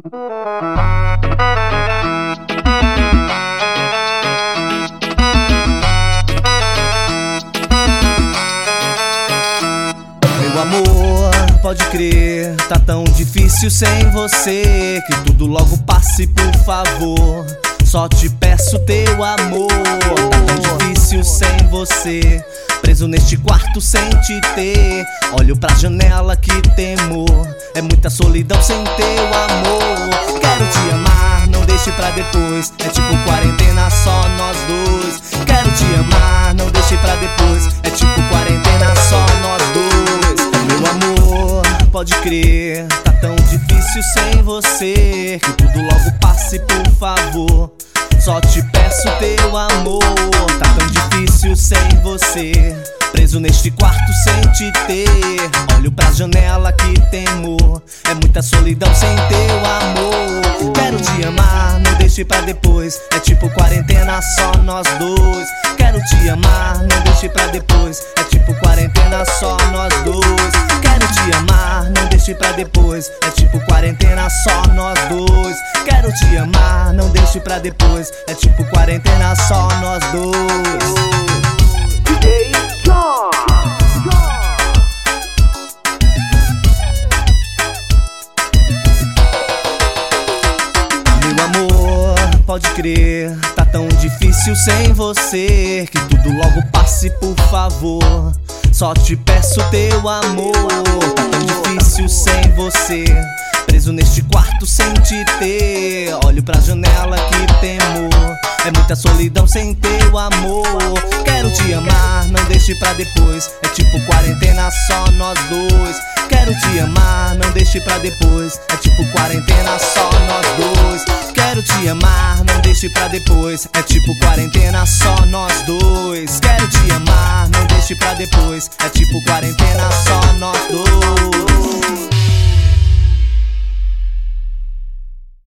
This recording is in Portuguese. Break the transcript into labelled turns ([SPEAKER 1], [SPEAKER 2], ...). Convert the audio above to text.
[SPEAKER 1] Meu amor, pode crer, tá tão difícil sem você. Que tudo logo passe, por favor. Só te peço teu amor. Tá tão difícil sem você. Preso neste quarto sem te ter. Olho pra janela, que temor. É muita solidão sem teu amor. Deixe pra depois. É tipo quarentena, só nós dois. Quero te amar, não deixe pra depois. É tipo quarentena, só nós dois. Meu amor, pode crer, tá tão difícil sem você. Que tudo logo passe, por favor. Só te peço teu amor. Tá tão difícil sem você. Preso neste quarto sem te ter. Olho pra janela que temor. É muita solidão sem teu amor. Quero te amar, não deixe pra depois. É tipo quarentena, só nós dois. Quero te amar, não deixe pra depois. É tipo quarentena, só nós dois. Quero te amar, não deixe pra depois. É tipo quarentena, só nós dois. Quero te amar, não deixe pra depois. É tipo quarentena, só nós dois. Pode crer, tá tão difícil sem você. Que tudo logo passe, por favor. Só te peço teu amor. Tá tão difícil sem você. Preso neste quarto sem te ter. É muita solidão sem teu amor. Quero te amar, não deixe pra depois. É tipo quarentena, só nós dois. Quero te amar, não deixe pra depois. É tipo quarentena, só nós dois. Quero te amar, não deixe pra depois. É tipo quarentena, só nós dois. Quero te amar, não deixe pra depois. É tipo quarentena, só.